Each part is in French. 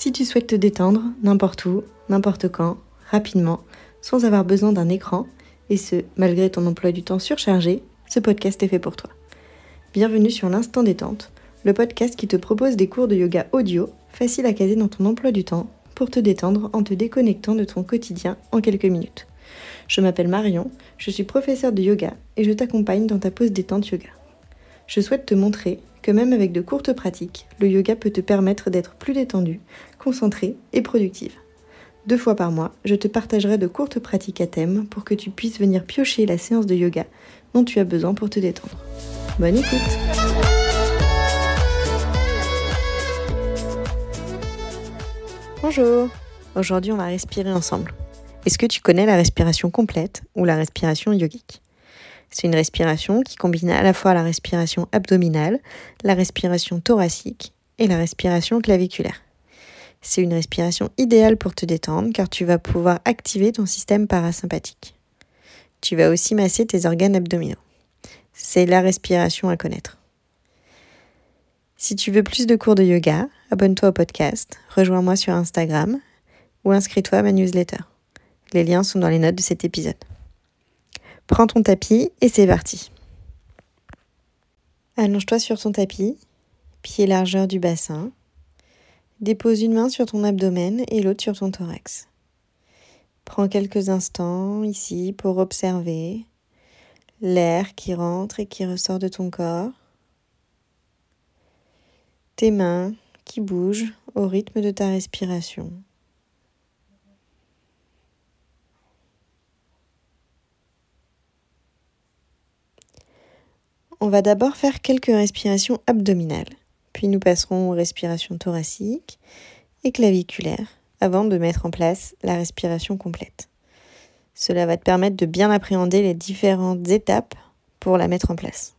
Si tu souhaites te détendre n'importe où, n'importe quand, rapidement, sans avoir besoin d'un écran, et ce, malgré ton emploi du temps surchargé, ce podcast est fait pour toi. Bienvenue sur l'Instant Détente, le podcast qui te propose des cours de yoga audio, faciles à caser dans ton emploi du temps, pour te détendre en te déconnectant de ton quotidien en quelques minutes. Je m'appelle Marion, je suis professeure de yoga et je t'accompagne dans ta pause détente yoga. Je souhaite te montrer que même avec de courtes pratiques, le yoga peut te permettre d'être plus détendu, concentré et productive. Deux fois par mois, je te partagerai de courtes pratiques à thème pour que tu puisses venir piocher la séance de yoga dont tu as besoin pour te détendre. Bonne écoute Bonjour Aujourd'hui on va respirer ensemble. Est-ce que tu connais la respiration complète ou la respiration yogique? C'est une respiration qui combine à la fois la respiration abdominale, la respiration thoracique et la respiration claviculaire. C'est une respiration idéale pour te détendre car tu vas pouvoir activer ton système parasympathique. Tu vas aussi masser tes organes abdominaux. C'est la respiration à connaître. Si tu veux plus de cours de yoga, abonne-toi au podcast, rejoins-moi sur Instagram ou inscris-toi à ma newsletter. Les liens sont dans les notes de cet épisode. Prends ton tapis et c'est parti. Allonge-toi sur ton tapis, pied largeur du bassin. Dépose une main sur ton abdomen et l'autre sur ton thorax. Prends quelques instants ici pour observer l'air qui rentre et qui ressort de ton corps. Tes mains qui bougent au rythme de ta respiration. On va d'abord faire quelques respirations abdominales, puis nous passerons aux respirations thoraciques et claviculaires avant de mettre en place la respiration complète. Cela va te permettre de bien appréhender les différentes étapes pour la mettre en place.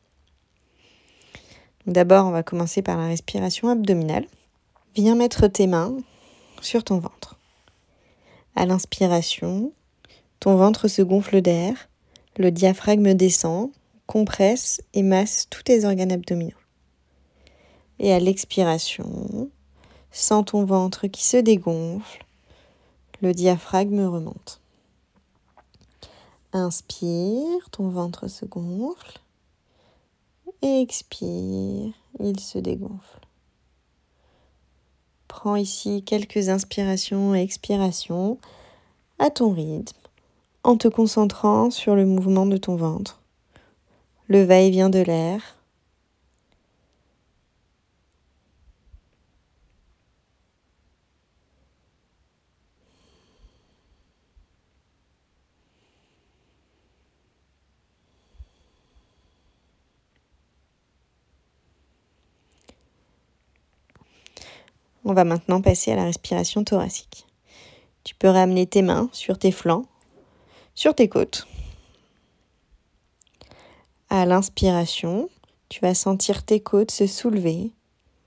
D'abord, on va commencer par la respiration abdominale. Viens mettre tes mains sur ton ventre. À l'inspiration, ton ventre se gonfle d'air, le diaphragme descend compresse et masse tous tes organes abdominaux. Et à l'expiration, sens ton ventre qui se dégonfle, le diaphragme remonte. Inspire, ton ventre se gonfle. Expire, il se dégonfle. Prends ici quelques inspirations et expirations à ton rythme en te concentrant sur le mouvement de ton ventre le va-et-vient de l'air. On va maintenant passer à la respiration thoracique. Tu peux ramener tes mains sur tes flancs, sur tes côtes. À l'inspiration, tu vas sentir tes côtes se soulever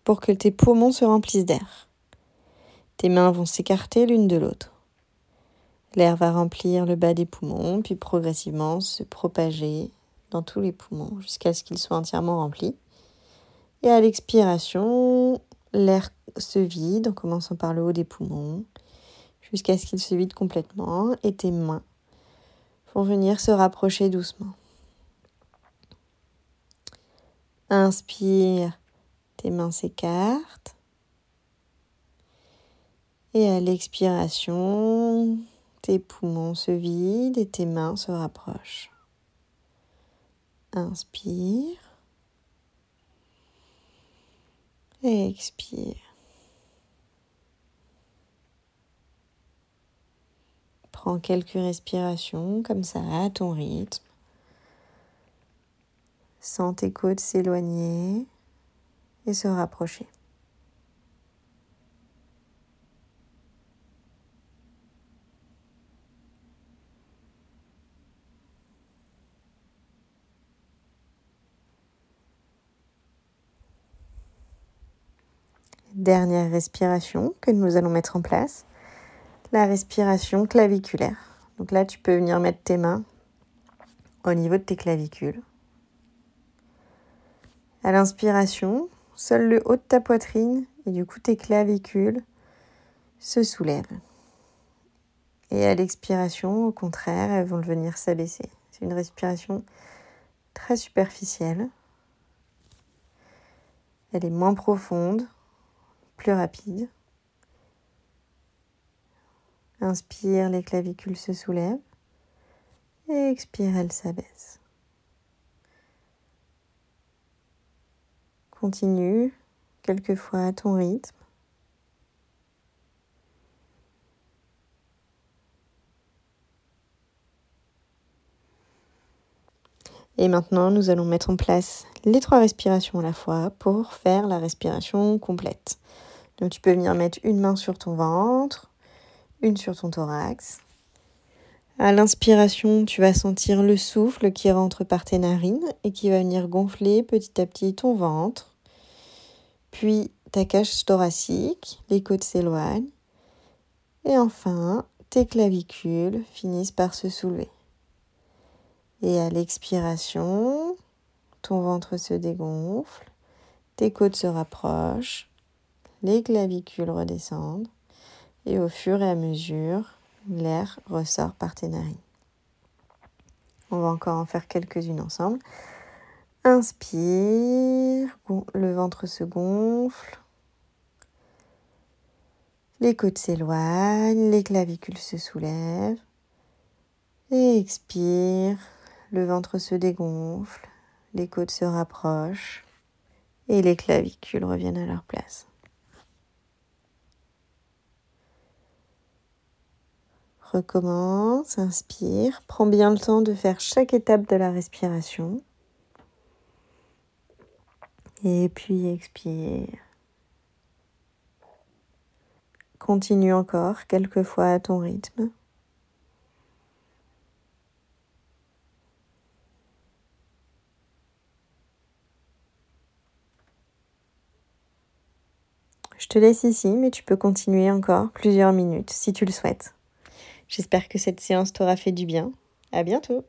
pour que tes poumons se remplissent d'air. Tes mains vont s'écarter l'une de l'autre. L'air va remplir le bas des poumons, puis progressivement se propager dans tous les poumons jusqu'à ce qu'ils soient entièrement remplis. Et à l'expiration, l'air se vide en commençant par le haut des poumons jusqu'à ce qu'il se vide complètement et tes mains vont venir se rapprocher doucement. Inspire, tes mains s'écartent. Et à l'expiration, tes poumons se vident et tes mains se rapprochent. Inspire. Et expire. Prends quelques respirations comme ça à ton rythme. Sens tes côtes s'éloigner et se rapprocher. Dernière respiration que nous allons mettre en place, la respiration claviculaire. Donc là, tu peux venir mettre tes mains au niveau de tes clavicules. À l'inspiration, seul le haut de ta poitrine et du coup tes clavicules se soulèvent. Et à l'expiration, au contraire, elles vont venir s'abaisser. C'est une respiration très superficielle. Elle est moins profonde, plus rapide. Inspire, les clavicules se soulèvent. Et expire, elles s'abaissent. Continue quelquefois à ton rythme. Et maintenant, nous allons mettre en place les trois respirations à la fois pour faire la respiration complète. Donc tu peux venir mettre une main sur ton ventre, une sur ton thorax. À l'inspiration, tu vas sentir le souffle qui rentre par tes narines et qui va venir gonfler petit à petit ton ventre. Puis ta cage thoracique, les côtes s'éloignent. Et enfin, tes clavicules finissent par se soulever. Et à l'expiration, ton ventre se dégonfle, tes côtes se rapprochent, les clavicules redescendent et au fur et à mesure, l'air ressort par tes narines. On va encore en faire quelques-unes ensemble. Inspire, le ventre se gonfle, les côtes s'éloignent, les clavicules se soulèvent. Et expire, le ventre se dégonfle, les côtes se rapprochent et les clavicules reviennent à leur place. Recommence, inspire, prends bien le temps de faire chaque étape de la respiration. Et puis expire. Continue encore quelques fois à ton rythme. Je te laisse ici, mais tu peux continuer encore plusieurs minutes si tu le souhaites. J'espère que cette séance t'aura fait du bien. À bientôt!